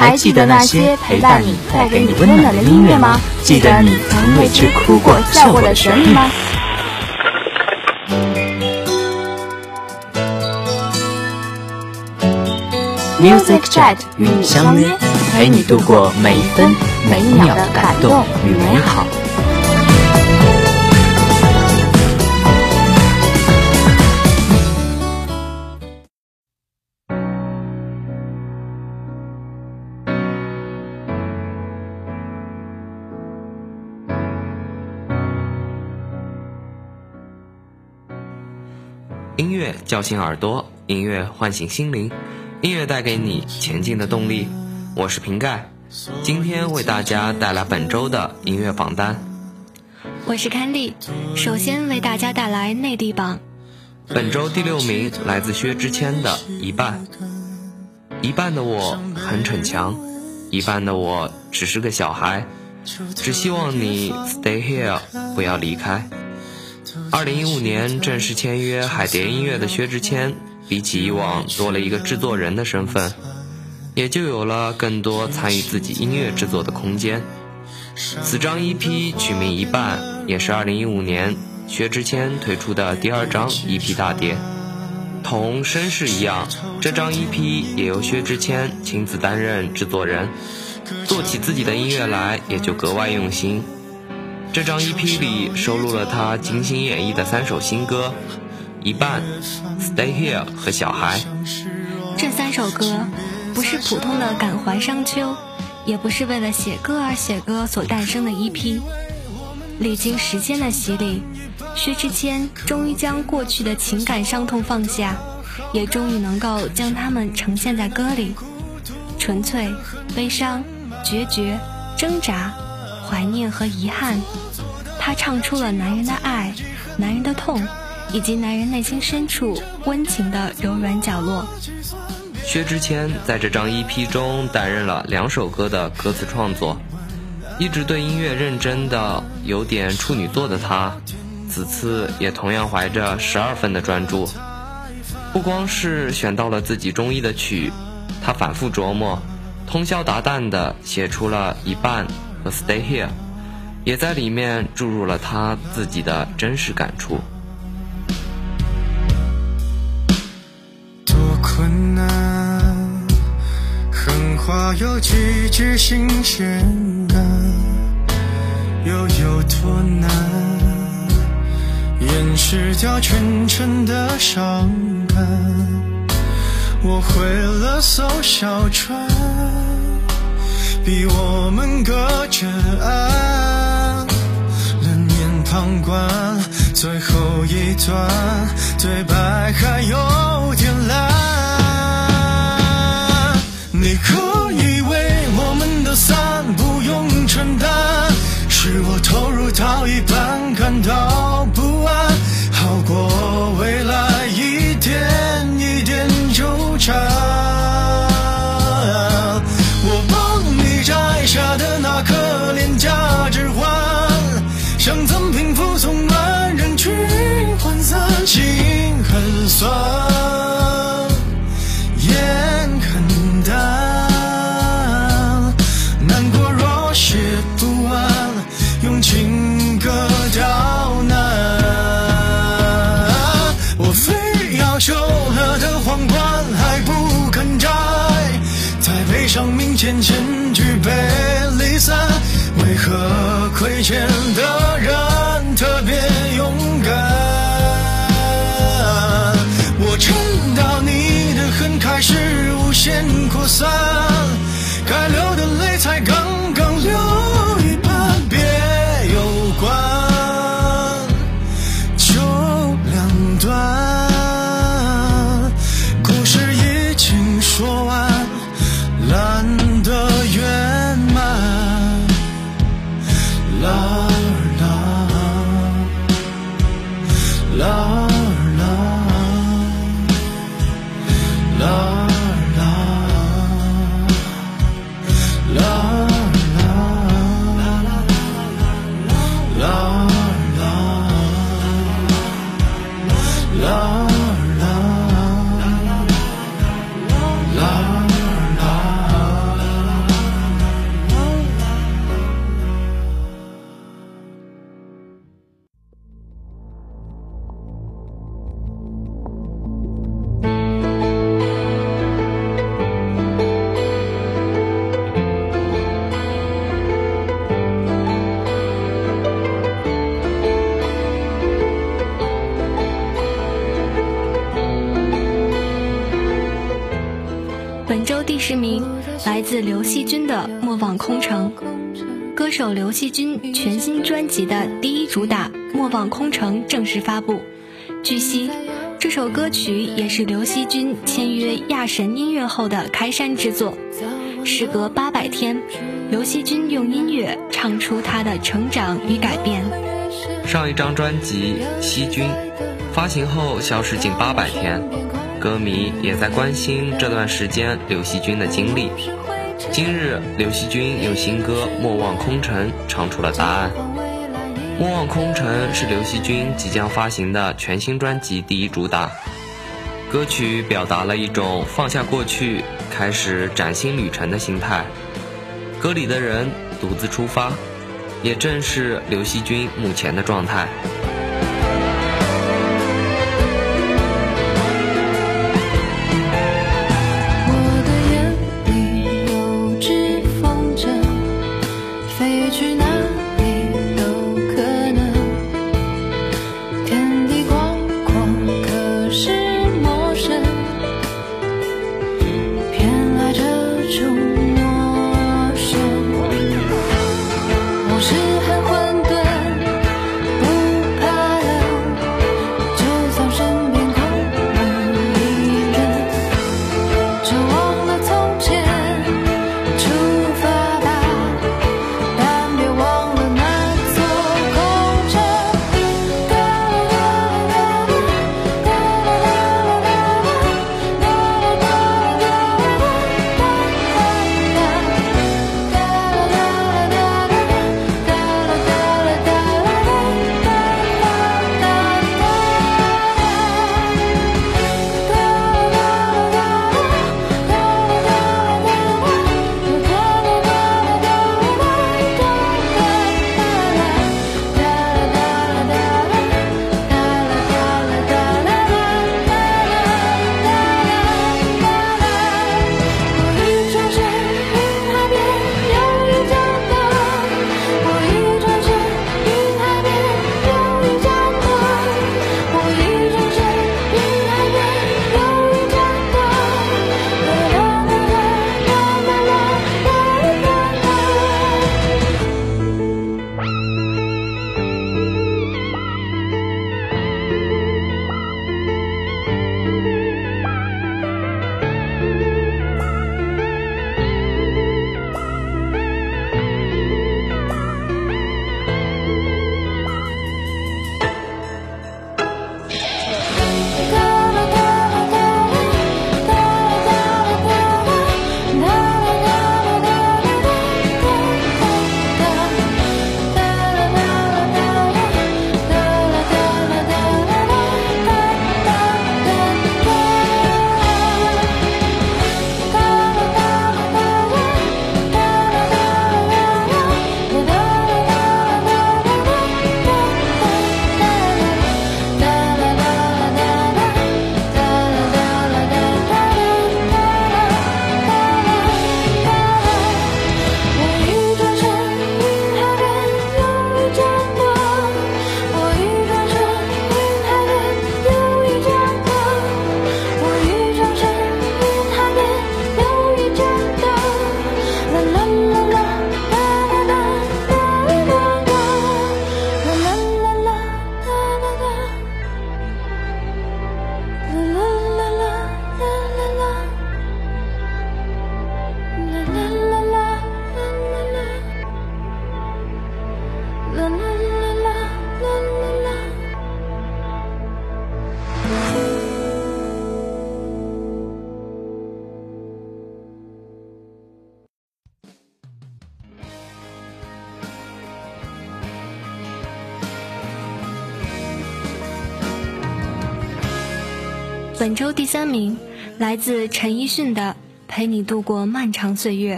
还记得那些陪伴你、带给你温暖的音乐吗？记得你曾为之哭过、笑过的旋律吗？Music Chat 与你相约，陪你度过每一分每一秒的感动与美好。乐叫醒耳朵，音乐唤醒心灵，音乐带给你前进的动力。我是瓶盖，今天为大家带来本周的音乐榜单。我是康丽，首先为大家带来内地榜。本周第六名来自薛之谦的《一半》，一半的我很逞强，一半的我只是个小孩，只希望你 stay here，不要离开。二零一五年正式签约海蝶音乐的薛之谦，比起以往多了一个制作人的身份，也就有了更多参与自己音乐制作的空间。此张 EP 取名《一半》，也是二零一五年薛之谦推出的第二张 EP 大碟。同《绅士》一样，这张 EP 也由薛之谦亲自担任制作人，做起自己的音乐来也就格外用心。这张 EP 里收录了他精心演绎的三首新歌，《一半》、《Stay Here》和《小孩》。这三首歌不是普通的感怀伤秋，也不是为了写歌而写歌所诞生的 EP。历经时间的洗礼，薛之谦终于将过去的情感伤痛放下，也终于能够将它们呈现在歌里。纯粹、悲伤、决绝、挣扎。怀念和遗憾，他唱出了男人的爱、男人的痛，以及男人内心深处温情的柔软角落。薛之谦在这张 EP 中担任了两首歌的歌词创作，一直对音乐认真的有点处女座的他，此次也同样怀着十二分的专注。不光是选到了自己中意的曲，他反复琢磨，通宵达旦的写出了一半。和 Stay Here，也在里面注入了他自己的真实感触。多困难，狠话有几句新鲜感，又有多难，掩饰掉全程的伤感。我毁了艘小船。比我们隔着岸，冷眼旁观，最后一段对白还有点烂。你可以为我们的散不用承担，是我投入到一半感到 long 手刘惜君全新专辑的第一主打《莫忘空城》正式发布。据悉，这首歌曲也是刘惜君签约亚神音乐后的开山之作。时隔八百天，刘惜君用音乐唱出他的成长与改变。上一张专辑《惜君》发行后消失近八百天，歌迷也在关心这段时间刘惜君的经历。今日，刘惜君用新歌《莫忘空城》唱出了答案。《莫忘空城》是刘惜君即将发行的全新专辑第一主打。歌曲表达了一种放下过去，开始崭新旅程的心态。歌里的人独自出发，也正是刘惜君目前的状态。本周第三名，来自陈奕迅的《陪你度过漫长岁月》。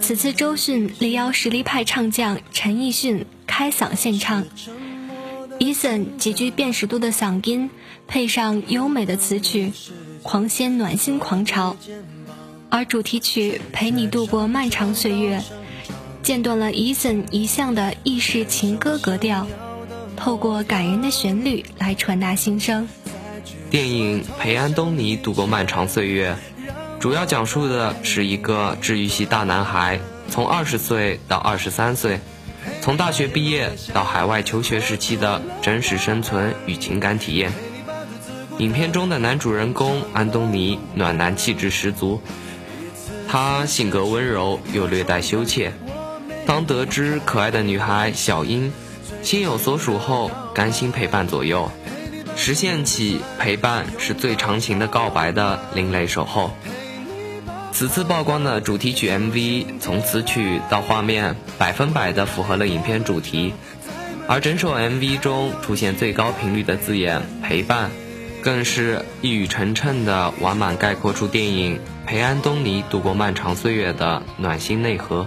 此次周迅力邀实力派唱将陈奕迅开嗓献唱，Eason 极具辨识度的嗓音配上优美的词曲，狂掀暖心狂潮。而主题曲《陪你度过漫长岁月》，间断了 Eason 一向的意式情歌格调，透过感人的旋律来传达心声。电影《陪安东尼度过漫长岁月》，主要讲述的是一个治愈系大男孩从二十岁到二十三岁，从大学毕业到海外求学时期的真实生存与情感体验。影片中的男主人公安东尼暖男气质十足，他性格温柔又略带羞怯。当得知可爱的女孩小英心有所属后，甘心陪伴左右，实现起陪伴是最长情的告白的另类守候。此次曝光的主题曲 MV，从词曲到画面，百分百的符合了影片主题，而整首 MV 中出现最高频率的字眼“陪伴”。更是一语成谶的完满概括出电影陪安东尼度过漫长岁月的暖心内核。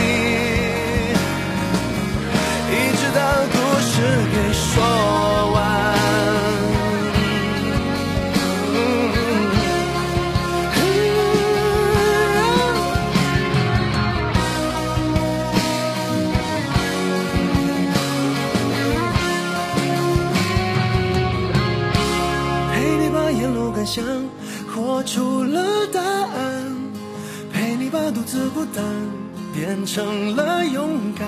说完。陪你把沿路感想活出了答案，陪你把独自孤单变成了勇敢。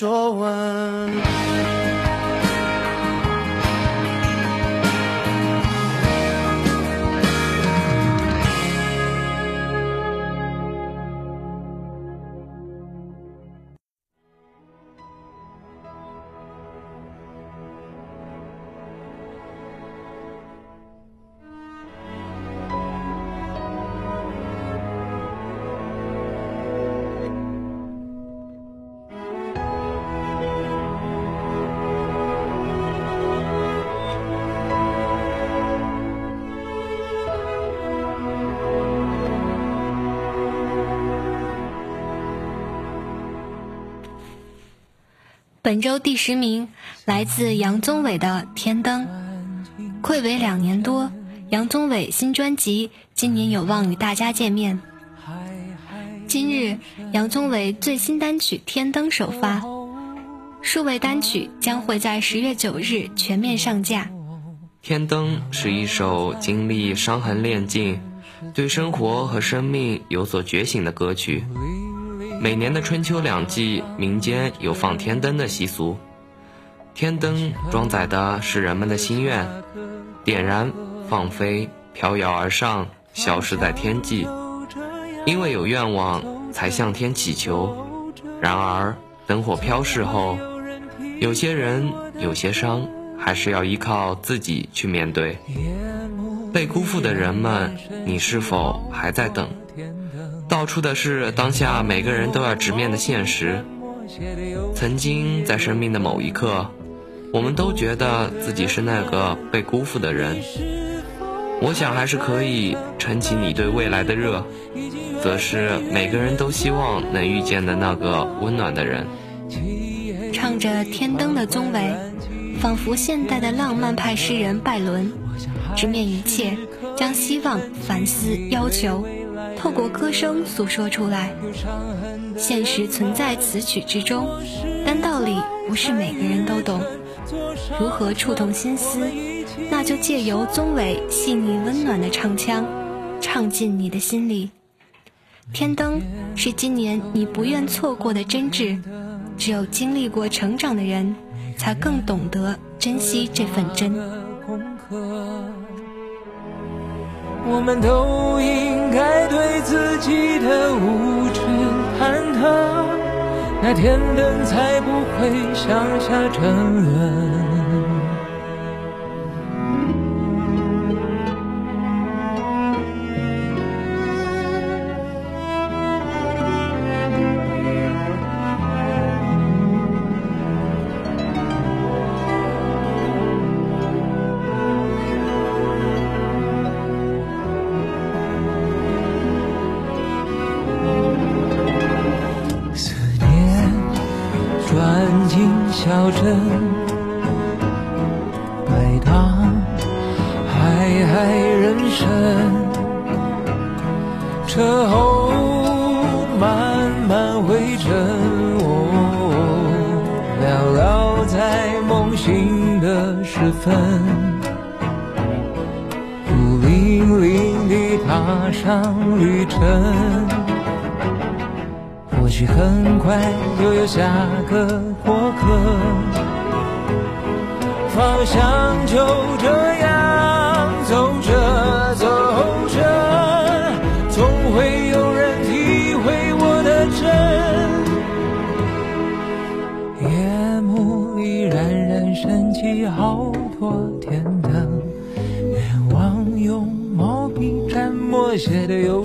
说完。本周第十名来自杨宗纬的《天灯》，愧为两年多，杨宗纬新专辑今年有望与大家见面。今日，杨宗纬最新单曲《天灯》首发，数位单曲将会在十月九日全面上架。《天灯》是一首经历伤痕炼尽，对生活和生命有所觉醒的歌曲。每年的春秋两季，民间有放天灯的习俗。天灯装载的是人们的心愿，点燃、放飞、飘摇而上，消失在天际。因为有愿望，才向天祈求。然而，灯火飘逝后，有些人、有些伤，还是要依靠自己去面对。被辜负的人们，你是否还在等？道出的是当下每个人都要直面的现实。曾经在生命的某一刻，我们都觉得自己是那个被辜负的人。我想还是可以撑起你对未来的热，则是每个人都希望能遇见的那个温暖的人。唱着《天灯》的宗伟，仿佛现代的浪漫派诗人拜伦，直面一切，将希望、反思、要求，透过歌声诉说出来。现实存在此曲之中，但道理不是每个人都懂。如何触动心思？那就借由宗纬细腻温暖的唱腔，唱进你的心里。天灯是今年你不愿错过的真挚，只有经历过成长的人，才更懂得珍惜这份真。我们都应该对自己的无知忐忑，那天灯才不会向下沉沦。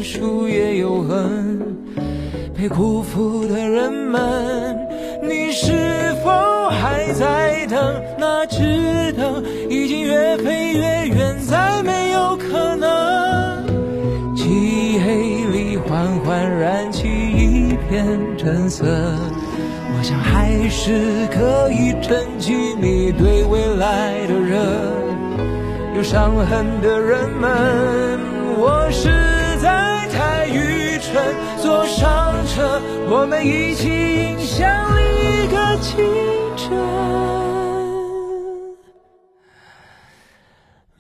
写的有疏也有痕。被辜负的人们，你是否还在等？那只灯已经越飞越远，再没有可能。漆黑里缓缓燃起一片真色，我想还是可以撑起你对未来的热。有伤痕的人们，我是我们一起迎向另一个清晨。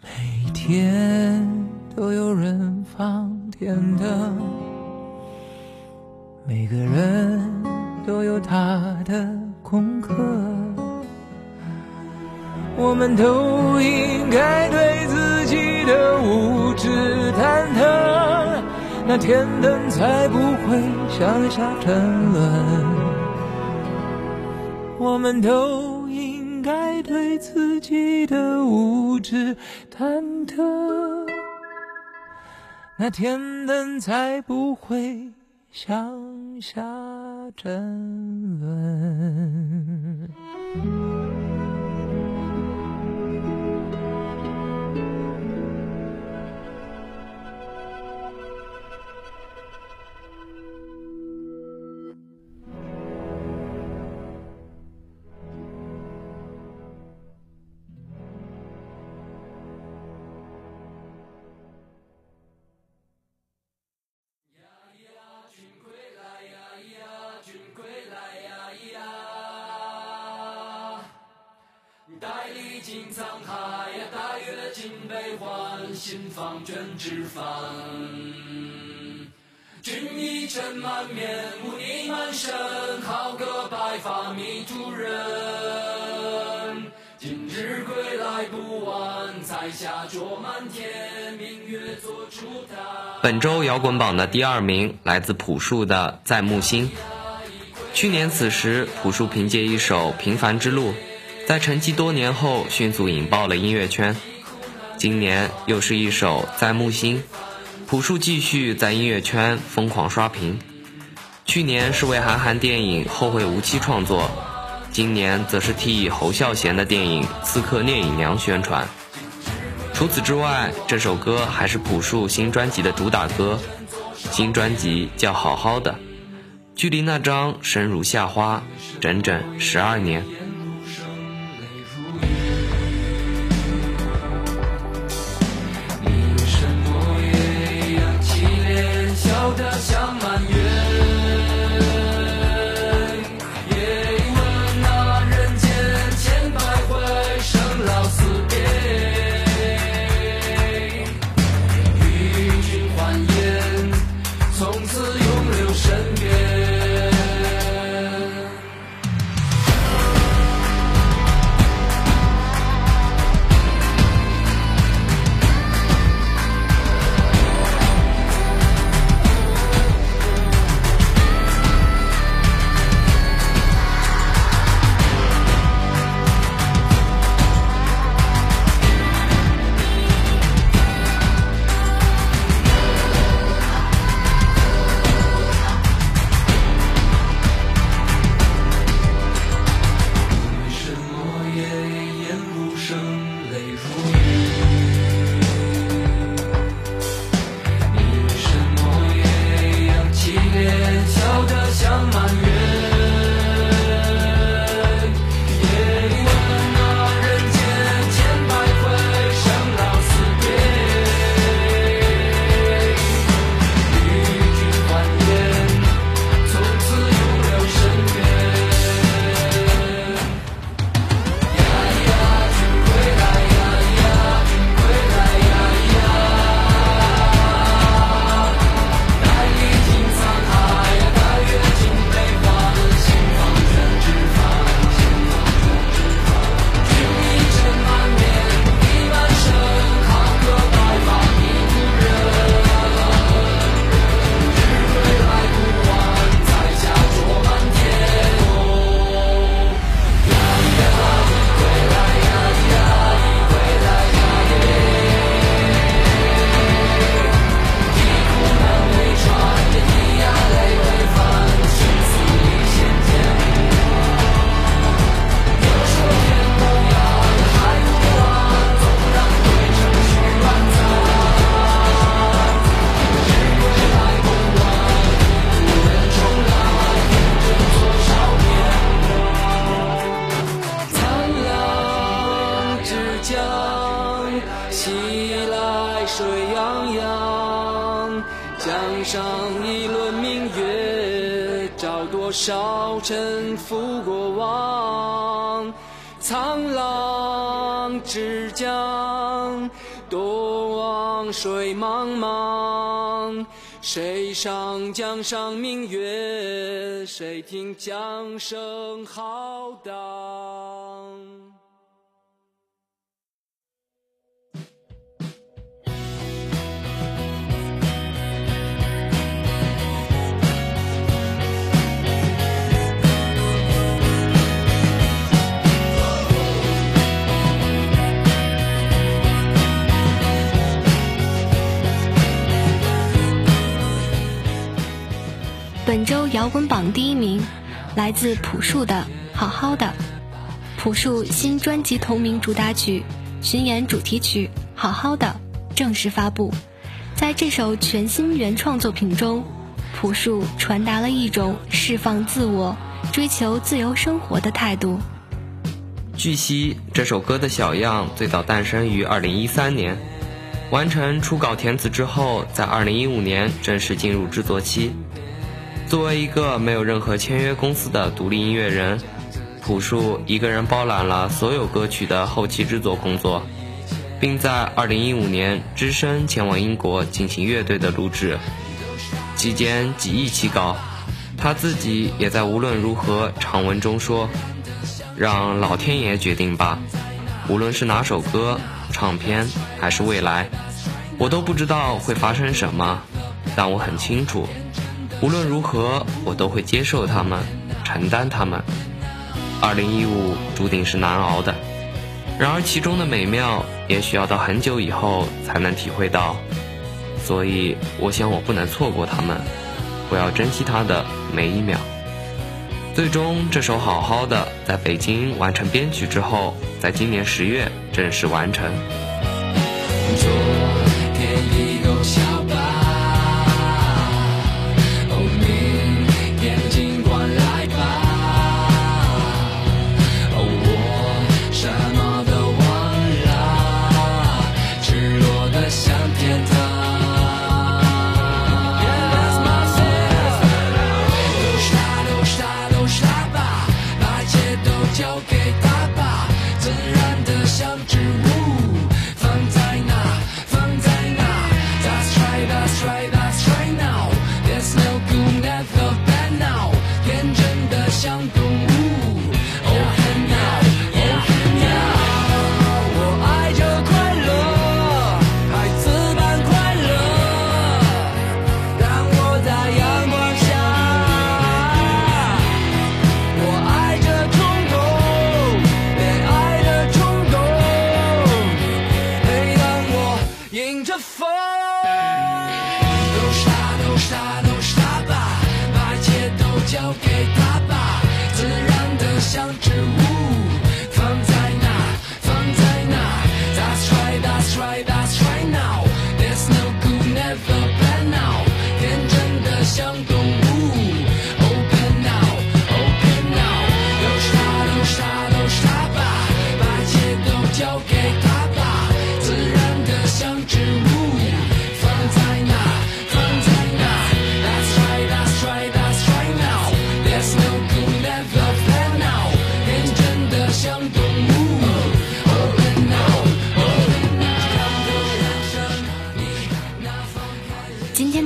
每天都有人放天灯，每个人都有他的功课。我们都应该对自己的无知忐忑。那天灯才不会向下沉沦。我们都应该对自己的无知忐忑。那天灯才不会向下沉沦。本周摇滚榜的第二名来自朴树的《在木星》。去年此时，朴树凭借一首《平凡之路》。在沉寂多年后，迅速引爆了音乐圈。今年又是一首《在木星》，朴树继续在音乐圈疯狂刷屏。去年是为韩寒电影《后会无期》创作，今年则是替侯孝贤的电影《刺客聂隐娘》宣传。除此之外，这首歌还是朴树新专辑的主打歌。新专辑叫《好好的》，距离那张《生如夏花》整整十二年。谁上江上明月？谁听江声浩荡？本周摇滚榜第一名，来自朴树的《好好的》。朴树新专辑同名主打曲、巡演主题曲《好好的》正式发布。在这首全新原创作品中，朴树传达了一种释放自我、追求自由生活的态度。据悉，这首歌的小样最早诞生于2013年，完成初稿填词之后，在2015年正式进入制作期。作为一个没有任何签约公司的独立音乐人，朴树一个人包揽了所有歌曲的后期制作工作，并在2015年只身前往英国进行乐队的录制，期间几易其稿。他自己也在无论如何长文中说：“让老天爷决定吧，无论是哪首歌、唱片还是未来，我都不知道会发生什么，但我很清楚。”无论如何，我都会接受他们，承担他们。二零一五注定是难熬的，然而其中的美妙，也许要到很久以后才能体会到。所以，我想我不能错过他们，我要珍惜它的每一秒。最终，这首好好的在北京完成编曲之后，在今年十月正式完成。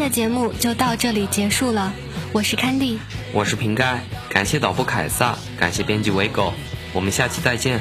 节目就到这里结束了，我是康蒂，我是瓶盖，感谢导播凯撒，感谢编辑维狗，我们下期再见。